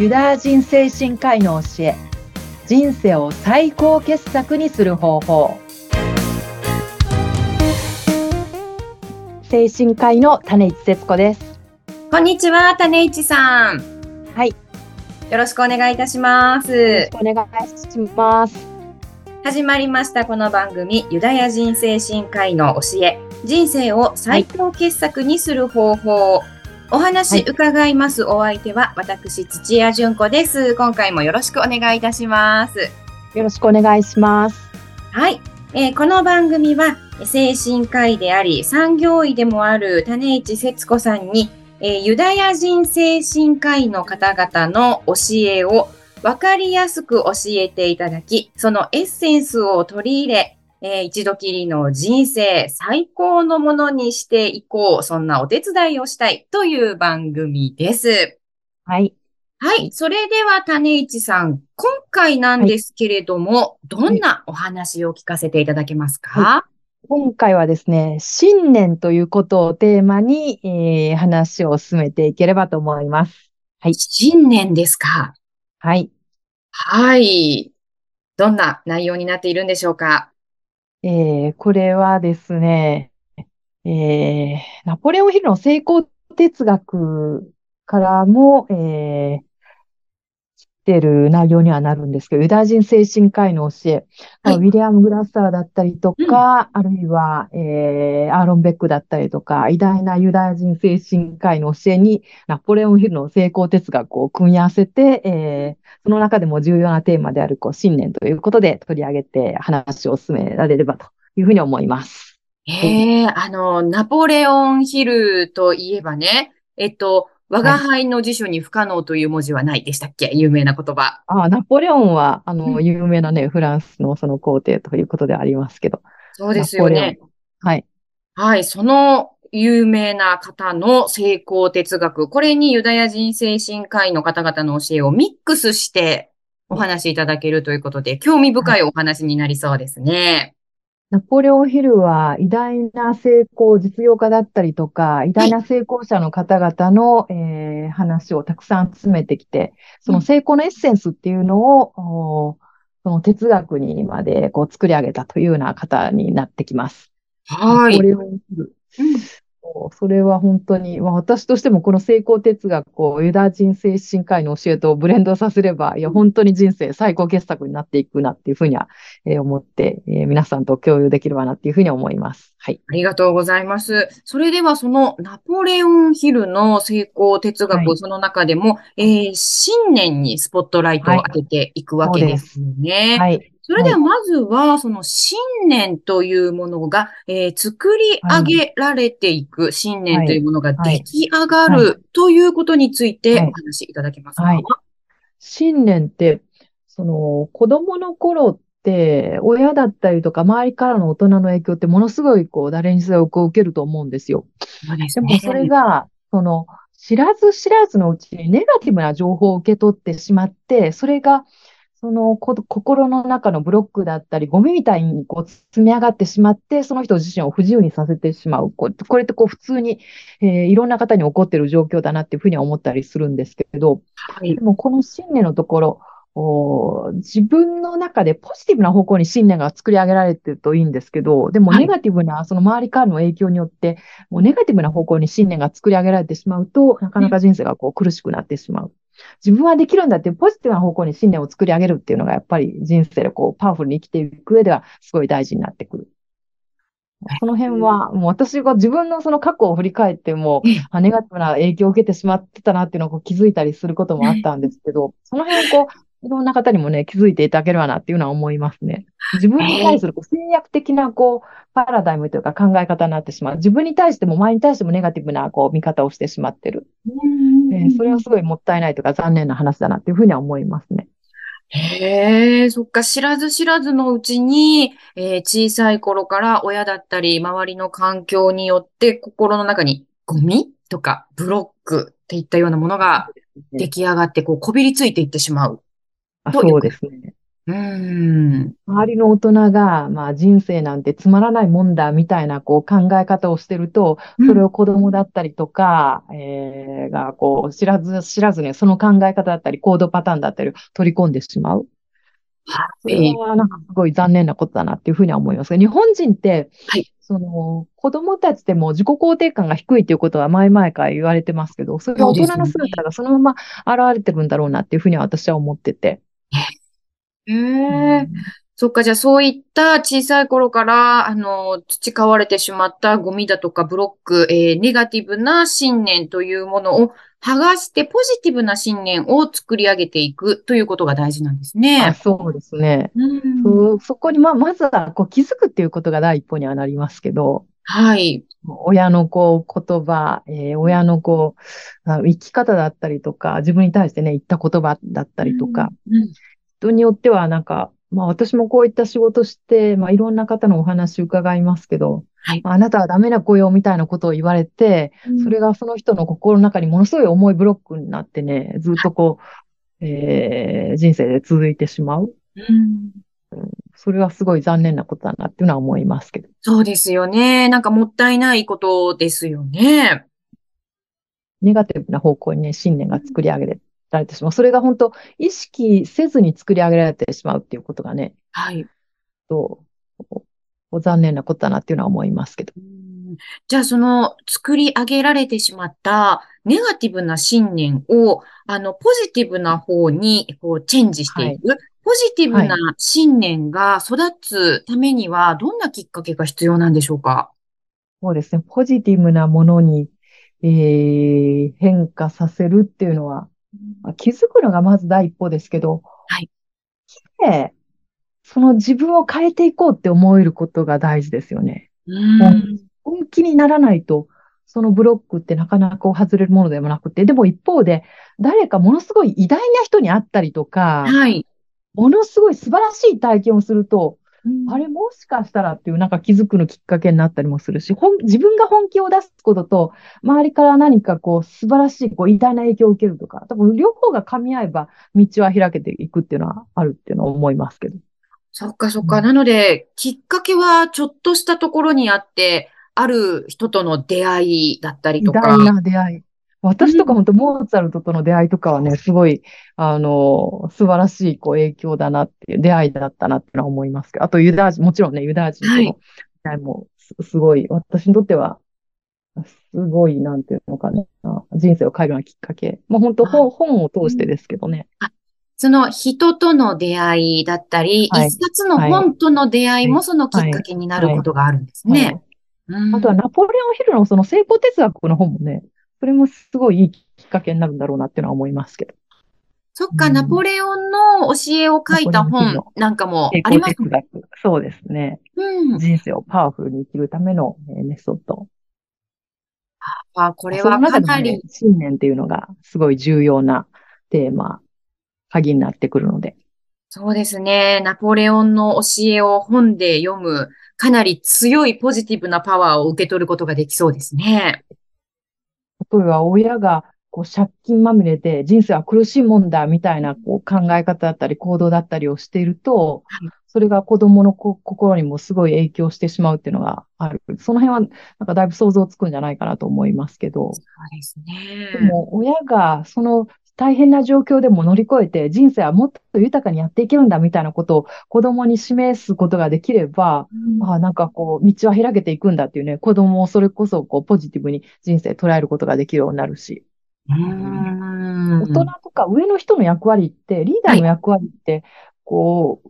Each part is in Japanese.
ユダヤ人精神科医の教え人生を最高傑作にする方法。精神科医の種市節子です。こんにちは種市さん。はい。よろしくお願いいたします。お願いします。始まりましたこの番組ユダヤ人精神科医の教え。人生を最高傑作にする方法、はいお話伺います、お相手は私土屋純子です。今回もよろしくお願いいたします。よろしくお願いします。はい、えー、この番組は精神科医であり産業医でもある種市節子さんに、えー、ユダヤ人精神科医の方々の教えを分かりやすく教えていただき、そのエッセンスを取り入れ、えー、一度きりの人生最高のものにしていこう。そんなお手伝いをしたいという番組です。はい。はい。それでは、種市さん、今回なんですけれども、はい、どんなお話を聞かせていただけますか、はい、今回はですね、信念ということをテーマに、えー、話を進めていければと思います。はい。信念ですか？はい。はい。どんな内容になっているんでしょうか？えー、これはですね、えー、ナポレオンヒルの成功哲学からも、えー、てる内容にはなるんですけど、ユダヤ人精神科医の教え、はい、ウィリアム・グラッサーだったりとか、うん、あるいは、えー、アーロン・ベックだったりとか、偉大なユダヤ人精神科医の教えに、ナポレオンヒルの成功哲学を組み合わせて、えー、その中でも重要なテーマであるこう信念ということで取り上げて話を進められればというふうに思います。ええー、あの、ナポレオンヒルといえばね、えっと、我が輩の辞書に不可能という文字はないでしたっけ？有名な言葉。ああ、ナポレオンは、あの、有名なね、フランスのその皇帝ということでありますけど。そうですよね。はい。はい、その有名な方の成功哲学、これにユダヤ人精神科医の方々の教えをミックスしてお話しいただけるということで、興味深いお話になりそうですね。ナポレオンヒルは偉大な成功、実業家だったりとか、偉大な成功者の方々の、えー、話をたくさん詰めてきて、その成功のエッセンスっていうのを、その哲学にまでこう作り上げたというような方になってきます。はい。ナポレオンヒル。それは本当に、まあ、私としてもこの成功哲学をユダヤ人精神科医の教えとブレンドさせれば、いや、本当に人生最高傑作になっていくなっていうふうには、えー、思って、えー、皆さんと共有できればなっていうふうに思います。はい。ありがとうございます。それではそのナポレオンヒルの成功哲学、はい、その中でも、えー、信念にスポットライトを当てていくわけですよね。はい。それではまずは、その信念というものが、えー、作り上げられていく、信念というものが出来上がるということについてお話しいただけますか、はい、信念って、その子供の頃って、親だったりとか周りからの大人の影響ってものすごいこう誰にせよこう受けると思うんですよ。でもそれが、その知らず知らずのうちにネガティブな情報を受け取ってしまって、それがその心の中のブロックだったり、ゴミみたいにこう積み上がってしまって、その人自身を不自由にさせてしまう。これってこう普通に、えー、いろんな方に起こっている状況だなっていうふうには思ったりするんですけど、はい、でもこの信念のところ、お自分の中でポジティブな方向に信念が作り上げられてるといいんですけど、でもネガティブな、その周りからの影響によって、もうネガティブな方向に信念が作り上げられてしまうと、なかなか人生がこう苦しくなってしまう。自分はできるんだっていうポジティブな方向に信念を作り上げるっていうのが、やっぱり人生でこう、パワフルに生きていく上では、すごい大事になってくる。その辺は、もう私が自分のその過去を振り返っても、ネガティブな影響を受けてしまってたなっていうのを気づいたりすることもあったんですけど、その辺をこう、いろんな方にもね、気づいていただければなっていうのは思いますね。自分に対するこう制約的なこう、パラダイムというか考え方になってしまう。自分に対しても前に対してもネガティブなこう見方をしてしまってる。えー、それはすごいもったいないとか残念な話だなっていうふうには思いますね。へえ、そっか、知らず知らずのうちに、えー、小さい頃から親だったり、周りの環境によって心の中にゴミとかブロックっていったようなものが出来上がって、こう、こびりついていってしまう。そうですね。うん。周りの大人が、まあ人生なんてつまらないもんだみたいなこう考え方をしてると、それを子供だったりとか、えー、がこう知らず知らずにその考え方だったり行動パターンだったり取り込んでしまう。それはなんかすごい残念なことだなっていうふうには思います日本人って、はい、その子供たちでも自己肯定感が低いっていうことは前々から言われてますけど、それは大人の姿がそのまま現れてるんだろうなっていうふうには私は思ってて。へえ、そっか、じゃあそういった小さい頃から、あの、培われてしまったゴミだとかブロック、えー、ネガティブな信念というものを剥がしてポジティブな信念を作り上げていくということが大事なんですね。あそうですね。うん、そそこに、まあ、まずはこう気づくっていうことが第一歩にはなりますけど、はい。親のこう言葉、えー、親のこう、生き方だったりとか、自分に対してね、言った言葉だったりとか、うんうん、人によってはなんか、まあ私もこういった仕事して、まあいろんな方のお話伺いますけど、はい、あなたはダメな子よみたいなことを言われて、うん、それがその人の心の中にものすごい重いブロックになってね、ずっとこう、えー、人生で続いてしまう。うんそれはすごい残念なことだなっていうのは思いますけど。そうですよね。なんかもったいないことですよね。ネガティブな方向にね、信念が作り上げられてしまう。それが本当、意識せずに作り上げられてしまうっていうことがね、はい。と、残念なことだなっていうのは思いますけど。じゃあ、その作り上げられてしまったネガティブな信念を、あの、ポジティブな方に、こう、チェンジしていく。はい、ポジティブな信念が育つためには、どんなきっかけが必要なんでしょうか？そうですね。ポジティブなものに、えー、変化させるっていうのは、気づくのがまず第一歩ですけど、はい。で、その自分を変えていこうって思えることが大事ですよね。本気にならないと、そのブロックってなかなか外れるものでもなくて、でも一方で、誰かものすごい偉大な人に会ったりとか、はい。ものすごい素晴らしい体験をすると、あれもしかしたらっていうなんか気づくのきっかけになったりもするし、本自分が本気を出すことと、周りから何かこう素晴らしいこう偉大な影響を受けるとか、多分両方が噛み合えば道は開けていくっていうのはあるっていうのは思いますけど。そっかそっか。なので、きっかけはちょっとしたところにあって、ある人との出会いだったりとか。偉大な出会い。私とか本当、モーツァルトとの出会いとかはね、すごい、あの、素晴らしいこう影響だなっていう、出会いだったなってのは思いますけど、あとユダヤ人、もちろんね、ユダヤ人との出会いもすごい、私にとっては、すごい、なんていうのかな、人生を変えるようなきっかけ。もう本当、本、本を通してですけどね。その人との出会いだったり、はい、一冊の本との出会いもそのきっかけになることがあるんですね。あとはナポレオンヒルのその成功哲学の本もね、それもすごいいいきっかけになるんだろうなっていうのは思いますけど。そっか、うん、ナポレオンの教えを書いた本なんかもありますね。そうですね。うん、人生をパワフルに生きるための、えメソッド。あ、これはかなり、ね、信念っていうのがすごい重要なテーマ、鍵になってくるので。そうですね。ナポレオンの教えを本で読む、かなり強いポジティブなパワーを受け取ることができそうですね。例えば親がこう借金まみれで人生は苦しいもんだみたいなこう考え方だったり行動だったりをしていると、それが子供の心にもすごい影響してしまうっていうのがある。その辺はなんかだいぶ想像つくんじゃないかなと思いますけど。そうですね。でも親がその大変な状況でも乗り越えて人生はもっと豊かにやっていけるんだみたいなことを子供に示すことができれば、うん、あなんかこう、道は開けていくんだっていうね、子供をそれこそこうポジティブに人生捉えることができるようになるし。大人とか上の人の役割って、リーダーの役割って、はい、こ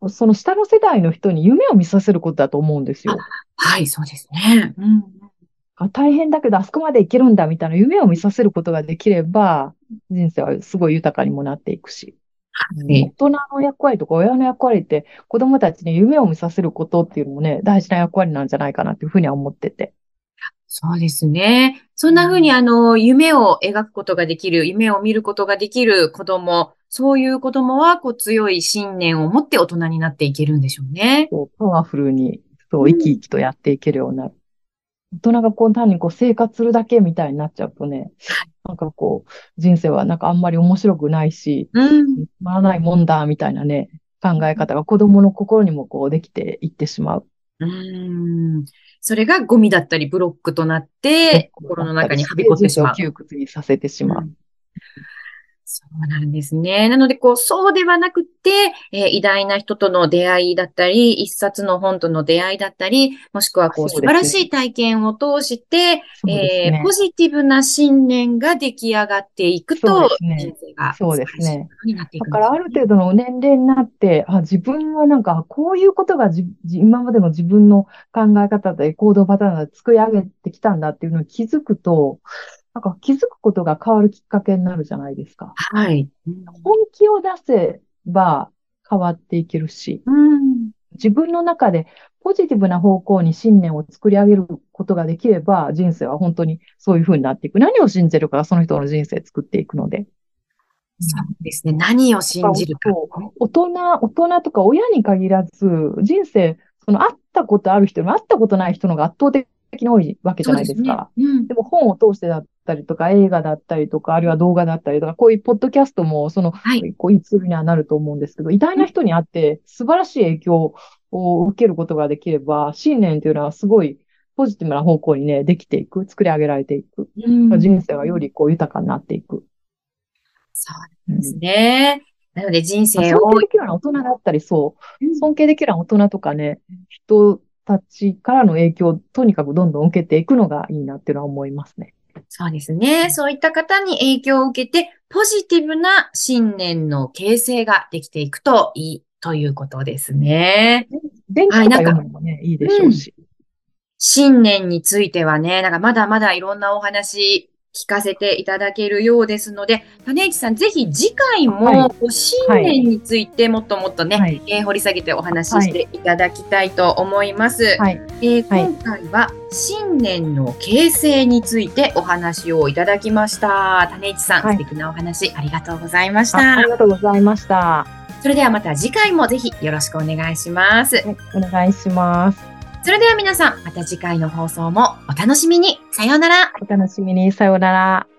う、その下の世代の人に夢を見させることだと思うんですよ。はい、そうですね。うん大変だけど、あそこまでいけるんだみたいな夢を見させることができれば、人生はすごい豊かにもなっていくし。大人の役割とか親の役割って子供たちに夢を見させることっていうのもね、大事な役割なんじゃないかなっていうふうには思ってて。そうですね。そんなふうにあの、夢を描くことができる、夢を見ることができる子供、そういう子供はこう強い信念を持って大人になっていけるんでしょうね。そうパワフルに、そう、生き生きとやっていけるようになる。大人がこう単にこう生活するだけみたいになっちゃうとね、なんかこう、人生はなんかあんまり面白くないし、うん。つまらないもんだ、みたいなね、考え方が子供の心にもこうできていってしまう。うーん。それがゴミだったりブロックとなって、心の中にはびこってしまう。窮屈にさせてしまう。そうなんですね。なので、こう、そうではなくて、えー偉大な人との出会いだったり、一冊の本との出会いだったり、もしくは、こう、素晴らしい体験を通して、ね。えーポジティブな信念が出来上がっていくと人生がそうですね。だからある程度の年齢になって、あ、自分はなんか、こういうことがじじ今までの自分の考え方で行動パターンで作り上げてきたんだっていうのに気づくと、なんか気づくことが変わるきっかけになるじゃないですか。はい。本気を出せば変わっていけるし、うん。自分の中でポジティブな方向に信念を作り上げることができれば、人生は本当にそういう風になっていく。何を信じるかがその人の人生作っていくので。そうですね。何を信じるか。大人、大人とか親に限らず、人生、その会ったことある人よりも会ったことない人の方が圧倒的に多いわけじゃないですか。ですね。うんでも本を通してだったりとか、映画だったりとか、あるいは動画だったりとか、こういうポッドキャストも、その、はい。こういうツールにはなると思うんですけど、偉大な人に会って素晴らしい影響を受けることができれば、信念というのはすごいポジティブな方向にね、できていく、作り上げられていく。うん人生がよりこう豊かになっていく。そうですね。なので人まあ生を尊敬できるような大人だったり、そう、尊敬できるような大人とかね、人たちからの影響をとにかくどんどん受けていくのがいいなっていうのは思いますね。そうですね。そういった方に影響を受けて、ポジティブな信念の形成ができていくといいということですね。電気とか読むのもね、いいでしょうし。信念についてはね、なんかまだまだいろんなお話聞かせていただけるようですので、種市さん、ぜひ次回も、はいこう信念についてもっともっとね、はい。えー掘り下げてお話ししていただきたいと思います。はい。えーはい今回は信念の形成についてお話をいただきました。種市さん、はい素敵なお話ありがとうございましああたり。がとうございました。はそれではまた次回もぜひよろしくお願いします。いお願いします。それでは皆さん、また次回の放送もお楽しみに。さようなら。お楽しみに。さようなら。